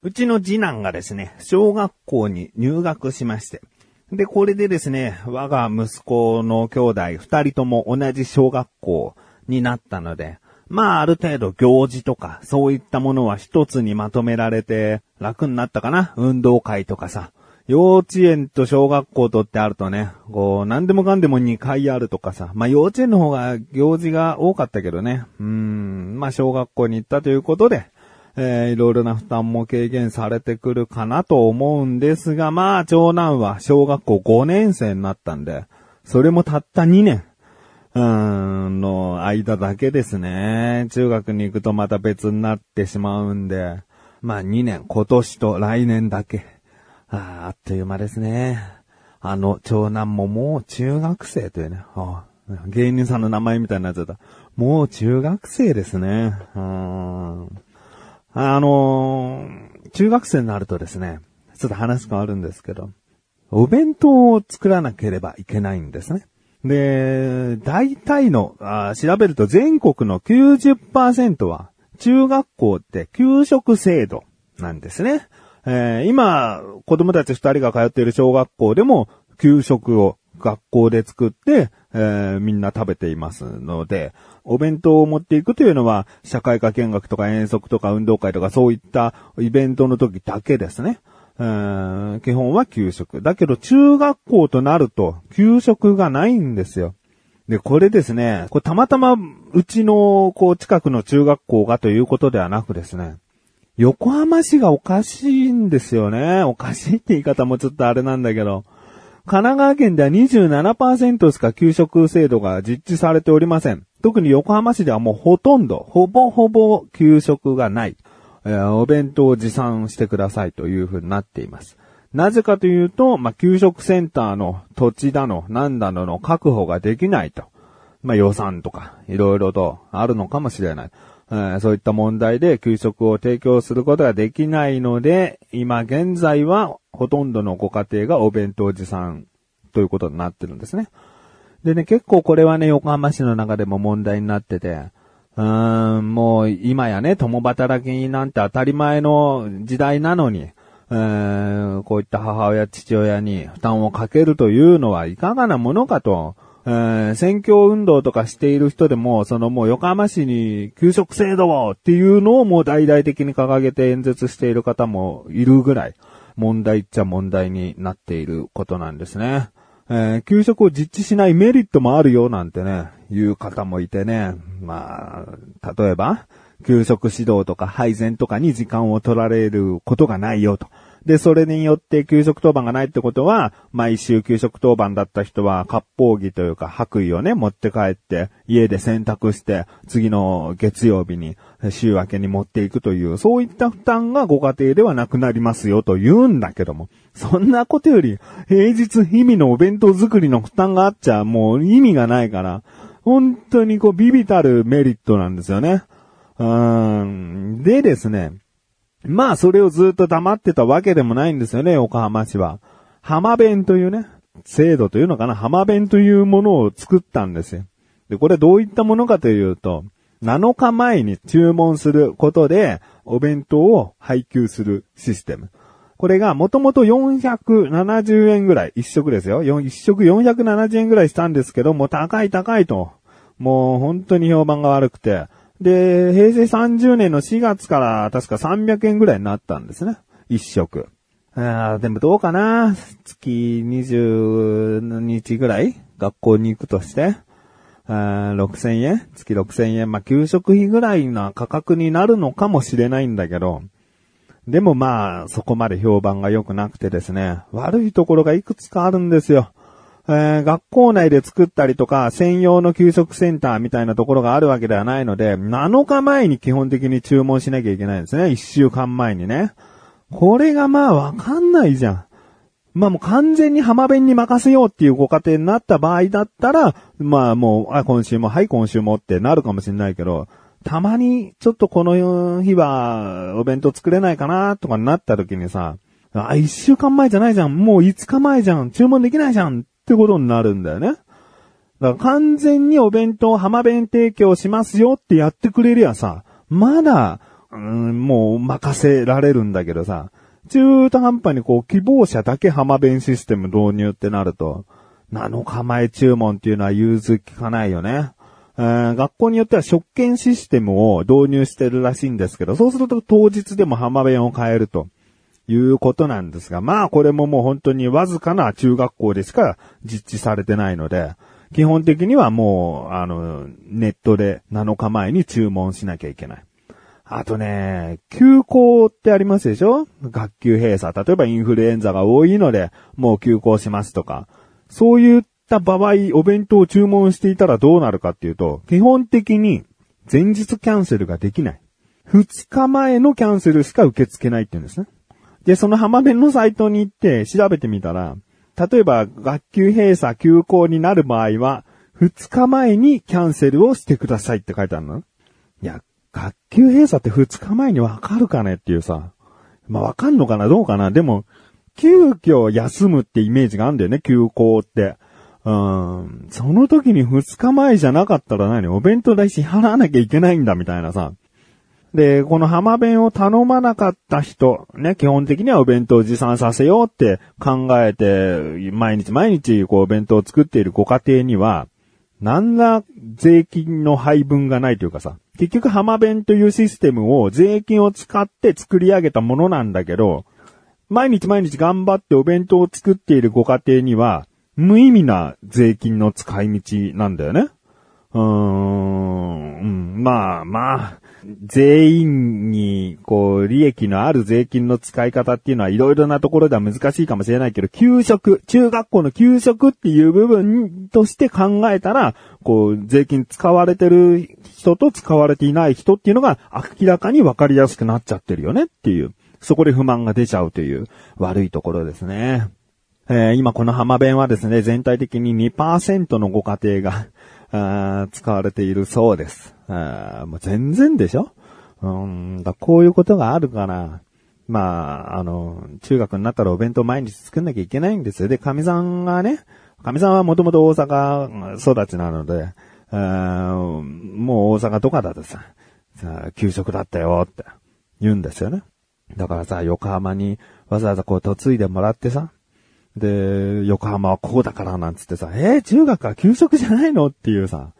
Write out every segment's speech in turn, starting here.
うちの次男がですね、小学校に入学しまして。で、これでですね、我が息子の兄弟二人とも同じ小学校になったので、まあある程度行事とかそういったものは一つにまとめられて楽になったかな？運動会とかさ。幼稚園と小学校とってあるとね、こう、何でもかんでも2回あるとかさ。まあ幼稚園の方が行事が多かったけどね。うーん、まあ小学校に行ったということで、えーいろいろな負担も軽減されてくるかなと思うんですが、まあ、長男は小学校5年生になったんで、それもたった2年、うーん、の間だけですね。中学に行くとまた別になってしまうんで、まあ2年、今年と来年だけ。ああっという間ですね。あの、長男ももう中学生というね。あ芸人さんの名前みたいになっちゃった。もう中学生ですね。うんあのー中学生になるとですね、ちょっと話変わるんですけど、お弁当を作らなければいけないんですね。で、大体の、あ調べると全国の90%は、中学校って給食制度なんですね。えー今、子供たち二人が通っている小学校でも、給食を学校で作って、えーみんな食べていますので、お弁当を持っていくというのは、社会科見学とか遠足とか運動会とかそういったイベントの時だけですね。えー基本は給食。だけど中学校となると、給食がないんですよ。で、これですね、これたまたま、うちの、こう、近くの中学校がということではなくですね、横浜市がおかしいんですよね。おかしいって言い方もちょっとあれなんだけど、神奈川県では27%しか給食制度が実施されておりません。特に横浜市ではもうほとんど、ほぼほぼ給食がない。えーお弁当を持参してくださいという風になっています。なぜかというと、まあ、給食センターの土地だの、なんだのの確保ができないと。まあ、予算とか、いろいろとあるのかもしれない。えそういった問題で給食を提供することができないので、今現在はほとんどのご家庭がお弁当持参ということになってるんですね。でね、結構これはね、横浜市の中でも問題になってて、うーん、もう今やね、共働きなんて当たり前の時代なのに、えーこういった母親、父親に負担をかけるというのはいかがなものかと、えー選挙運動とかしている人でも、そのもう横浜市に給食制度をっていうのをもう大々的に掲げて演説している方もいるぐらい、問題っちゃ問題になっていることなんですね。えー給食を実地しないメリットもあるよなんてね、いう方もいてね。まあ、例えば、給食指導とか配膳とかに時間を取られることがないよと。で、それによって給食当番がないってことは、毎週給食当番だった人は、割烹着というか白衣をね、持って帰って、家で洗濯して、次の月曜日に、週明けに持っていくという、そういった負担がご家庭ではなくなりますよと言うんだけども、そんなことより、平日日々のお弁当作りの負担があっちゃ、もう意味がないから、本当にこう、ビビたるメリットなんですよね。うーん。でですね、まあ、それをずっと黙ってたわけでもないんですよね、横浜市は。浜弁というね、制度というのかな、浜弁というものを作ったんですよ。で、これどういったものかというと、7日前に注文することで、お弁当を配給するシステム。これがもともと470円ぐらい、一食ですよ。よ一食470円ぐらいしたんですけど、もう高い高いと。もう本当に評判が悪くて。で、平成30年の4月から確か300円ぐらいになったんですね。一食。あーでもどうかな月20日ぐらい学校に行くとして。あー6000円月6000円。まあ、給食費ぐらいな価格になるのかもしれないんだけど。でもまあ、そこまで評判が良くなくてですね。悪いところがいくつかあるんですよ。えー学校内で作ったりとか、専用の給食センターみたいなところがあるわけではないので、7日前に基本的に注文しなきゃいけないんですね。1週間前にね。これがまあわかんないじゃん。まあもう完全に浜辺に任せようっていうご家庭になった場合だったら、まあもう、あ、今週も、はい、今週もってなるかもしれないけど、たまにちょっとこの日はお弁当作れないかなとかになった時にさ、あ、一週間前じゃないじゃん。もう五日前じゃん。注文できないじゃん。ってことになるんだよね。だから完全にお弁当、浜弁提供しますよってやってくれりゃさ、まだ、うん、もう任せられるんだけどさ、中途半端にこう希望者だけ浜弁システム導入ってなると、7日前注文っていうのは融通きかないよね。学校によっては食券システムを導入してるらしいんですけど、そうすると当日でも浜弁を変えるということなんですが、まあこれももう本当にわずかな中学校でしか実地されてないので、基本的にはもう、あの、ネットで7日前に注文しなきゃいけない。あとね、休校ってありますでしょ？学級閉鎖。例えばインフルエンザが多いので、もう休校しますとか。そういった場合、お弁当を注文していたらどうなるかっていうと、基本的に前日キャンセルができない。2日前のキャンセルしか受け付けないって言うんですね。で、その浜弁のサイトに行って調べてみたら、例えば学級閉鎖休校になる場合は、2日前にキャンセルをしてくださいって書いてあるのいや、学級閉鎖って2日前にわかるかねっていうさ。まあ、わかんのかな？どうかな？でも、急遽休むってイメージがあるんだよね、休校って。うん。その時に2日前じゃなかったら何？お弁当代支払わなきゃいけないんだみたいなさ。で、この浜弁を頼まなかった人、ね、基本的にはお弁当を持参させようって考えて、毎日毎日こうお弁当を作っているご家庭には、何ら税金の配分がないというかさ、結局浜弁というシステムを税金を使って作り上げたものなんだけど、毎日毎日頑張ってお弁当を作っているご家庭には、無意味な税金の使い道なんだよね。うーん、まあまあ、全員に、こう、利益のある税金の使い方っていうのはいろいろなところでは難しいかもしれないけど、給食、中学校の給食っていう部分として考えたら、こう、税金使われてる人と使われていない人っていうのが明らかに分かりやすくなっちゃってるよねっていう、そこで不満が出ちゃうという悪いところですね。えー今この浜弁はですね、全体的に2%のご家庭が、あ使われているそうです。あもう全然でしょ？うん、だこういうことがあるから、まあ、あの、中学になったらお弁当毎日作んなきゃいけないんですよ。で、神さんがね、神さんはもともと大阪育ちなので、あもう大阪とかだとさ、さ給食だったよって言うんですよね。だからさ、横浜にわざわざこう嫁いでもらってさ、で、横浜はこうだからなんつってさ、えー、中学は給食じゃないのっていうさ、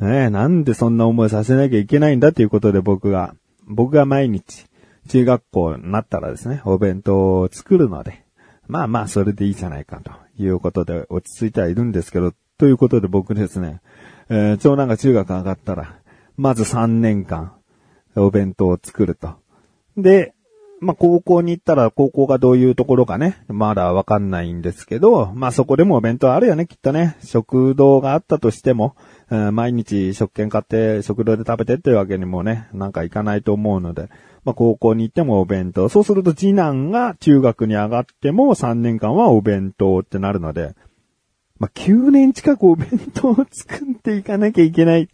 ねえ、なんでそんな思いさせなきゃいけないんだっていうことで僕が、僕が毎日、中学校になったらですね、お弁当を作るので、まあまあそれでいいじゃないかということで落ち着いてはいるんですけど、ということで僕ですね、えー長男が中学上がったら、まず3年間、お弁当を作ると。で、まあ、高校に行ったら高校がどういうところかね、まだわかんないんですけど、まあ、そこでもお弁当あるよね、きっとね。食堂があったとしても、えー毎日食券買って食堂で食べてっていうわけにもね、なんかいかないと思うので、まあ、高校に行ってもお弁当。そうすると次男が中学に上がっても3年間はお弁当ってなるので、まあ、9年近くお弁当を作っていかなきゃいけない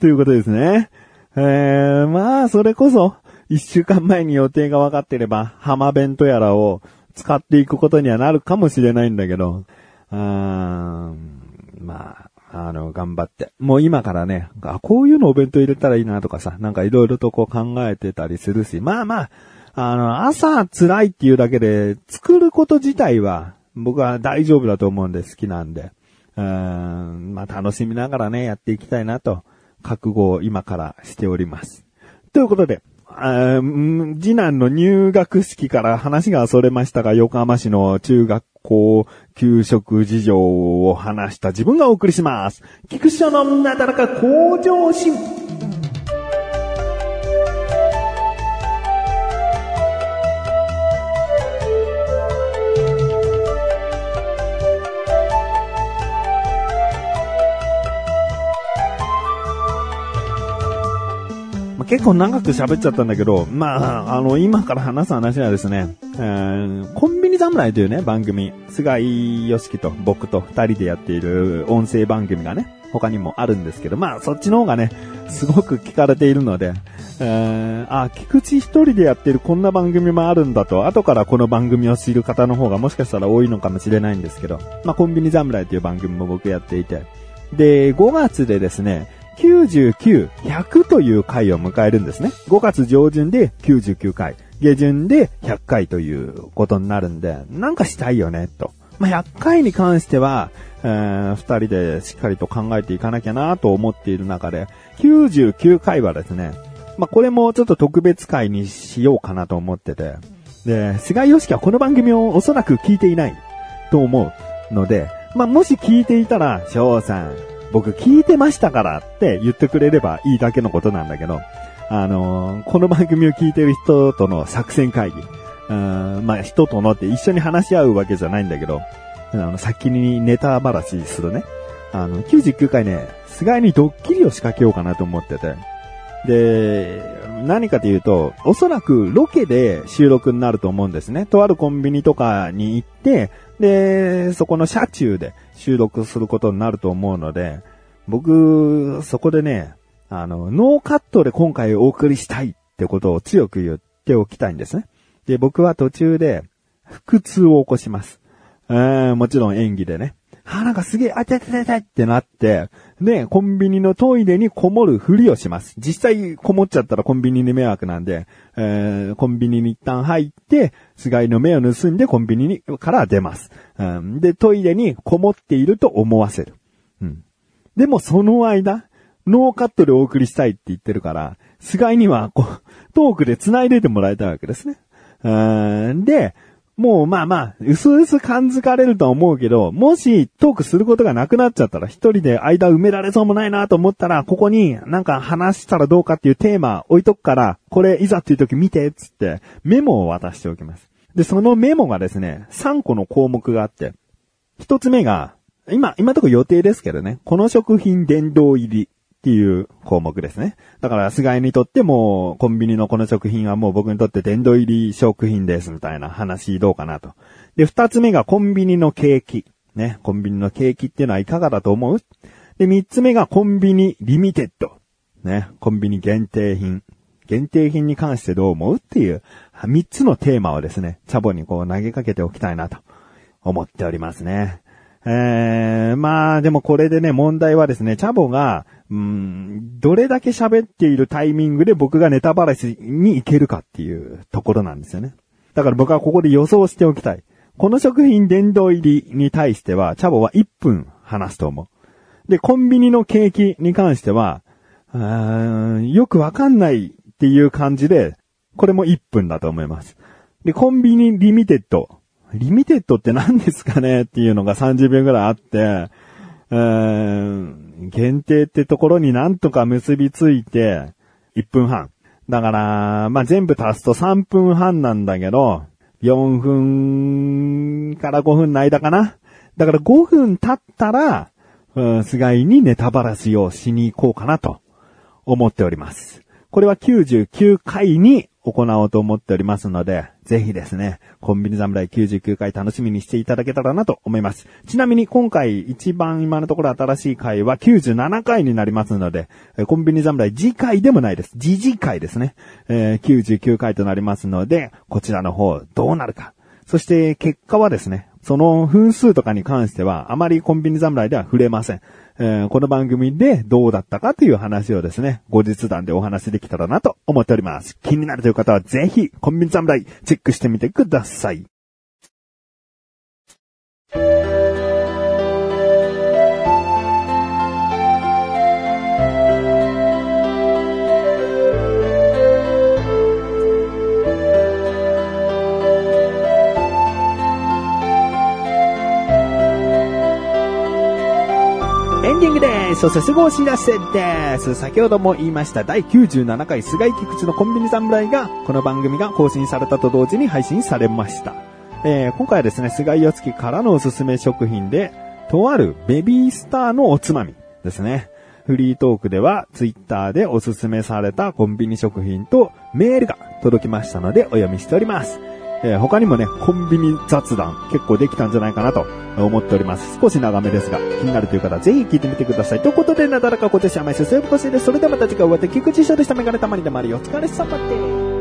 ということですね。えー、まあ、それこそ、一週間前に予定が分かってれば、浜弁当やらを使っていくことにはなるかもしれないんだけど、うーん、まあ、あの、頑張って。もう今からね、あ、こういうのお弁当入れたらいいなとかさ、なんかいろいろとこう考えてたりするし、まあまあ、あの、朝辛いっていうだけで、作ること自体は、僕は大丈夫だと思うんで好きなんで、うーん、まあ楽しみながらね、やっていきたいなと、覚悟を今からしております。ということで、あー次男の入学式から話がそれましたが、横浜市の中学校給食事情を話した自分がお送りします。菊池のなだらか向上心。結構長く喋っちゃったんだけど、まあ、あの、今から話す話はですね、えーコンビニ侍というね、番組、菅井良樹と僕と二人でやっている音声番組がね、他にもあるんですけど、まあ、そっちの方がね、すごく聞かれているので、えーあ、菊池一人でやってるこんな番組もあるんだと、後からこの番組を知る方の方がもしかしたら多いのかもしれないんですけど、まあ、コンビニ侍という番組も僕やっていて、で、5月でですね、99、100という回を迎えるんですね。5月上旬で99回、下旬で100回ということになるんで、なんかしたいよね、と。まあ、100回に関しては、えー、二人でしっかりと考えていかなきゃなと思っている中で、99回はですね、まあ、これもちょっと特別回にしようかなと思ってて、で、菅義樹はこの番組をおそらく聞いていないと思うので、まあ、もし聞いていたら、翔さん、僕聞いてましたからって言ってくれればいいだけのことなんだけど、あのー、この番組を聞いてる人との作戦会議、うん、まあ、人とのって一緒に話し合うわけじゃないんだけど、あの、先にネタ話するね。あの、99回ね、菅井にドッキリを仕掛けようかなと思ってて。で、何かというと、おそらくロケで収録になると思うんですね。とあるコンビニとかに行って、で、そこの車中で収録することになると思うので、僕、そこでね、あの、ノーカットで今回お送りしたいってことを強く言っておきたいんですね。で、僕は途中で、腹痛を起こします。えもちろん演技でね。あ、なんかすげえ、あててててってなって、で、コンビニのトイレにこもるふりをします。実際こもっちゃったらコンビニに迷惑なんで、えー、コンビニに一旦入って、菅井の目を盗んでコンビニにから出ます、うん。で、トイレにこもっていると思わせる。うん。でもその間、ノーカットでお送りしたいって言ってるから、菅井には、こう、トークで繋いでてもらいたいわけですね。うん。で、もうまあまあ、うすうす感づかれるとは思うけど、もしトークすることがなくなっちゃったら、一人で間埋められそうもないなと思ったら、ここになんか話したらどうかっていうテーマ置いとくから、これいざっていう時見て、つってメモを渡しておきます。で、そのメモがですね、3個の項目があって、1つ目が、今、今とこ予定ですけどね、この食品殿堂入りっていう項目ですね。だから、菅井にとっても、コンビニのこの食品はもう僕にとって殿堂入り食品です、みたいな話どうかなと。で、二つ目がコンビニのケーキ。ね、コンビニのケーキっていうのはいかがだと思う？で、三つ目がコンビニリミテッド。ね、コンビニ限定品。限定品に関してどう思うっていう、三つのテーマをですね、チャボにこう投げかけておきたいなと思っておりますね。えー、まあでもこれでね、問題はですね、チャボが、うん、どれだけ喋っているタイミングで僕がネタバラシに行けるかっていうところなんですよね。だから僕はここで予想しておきたい。この食品殿堂入りに対しては、チャボは1分話すと思う。で、コンビニのケーキに関しては、よくわかんないっていう感じで、これも1分だと思います。で、コンビニリミテッド。リミテッドって何ですかねっていうのが30秒ぐらいあって、うん、限定ってところになんとか結びついて、1分半。だから、まあ、全部足すと3分半なんだけど、4分から5分の間かな。だから5分経ったら、うん、菅井にネタバラシをしに行こうかなと思っております。これは99回に行おうと思っておりますので、ぜひですね、コンビニ侍99回楽しみにしていただけたらなと思います。ちなみに今回一番今のところ新しい回は97回になりますので、コンビニ侍次回でもないです。次次回ですね。えー、99回となりますので、こちらの方どうなるか。そして結果はですね、その分数とかに関してはあまりコンビニ侍では触れません。えー、この番組でどうだったかという話をですね、後日談でお話できたらなと思っております。気になるという方はぜひ、コンビニ侍、チェックしてみてください。そしてすぐお知らせです。先ほども言いました第97回菅井菊池のコンビニ侍が、この番組が更新されたと同時に配信されました。えー、今回はですね、菅井よつきからのおすすめ食品で、とあるベビースターのおつまみですね。フリートークでは、ツイッターでおすすめされたコンビニ食品とメールが届きましたのでお読みしております。えー、他にもね、コンビニ雑談結構できたんじゃないかなと思っております。少し長めですが、気になるという方はぜひ聞いてみてください。ということで、なだらか今年は毎週そういうことです。それではまた次回お会いで、菊池翔でした。メガネたまりでもあるよ。お疲れ様です。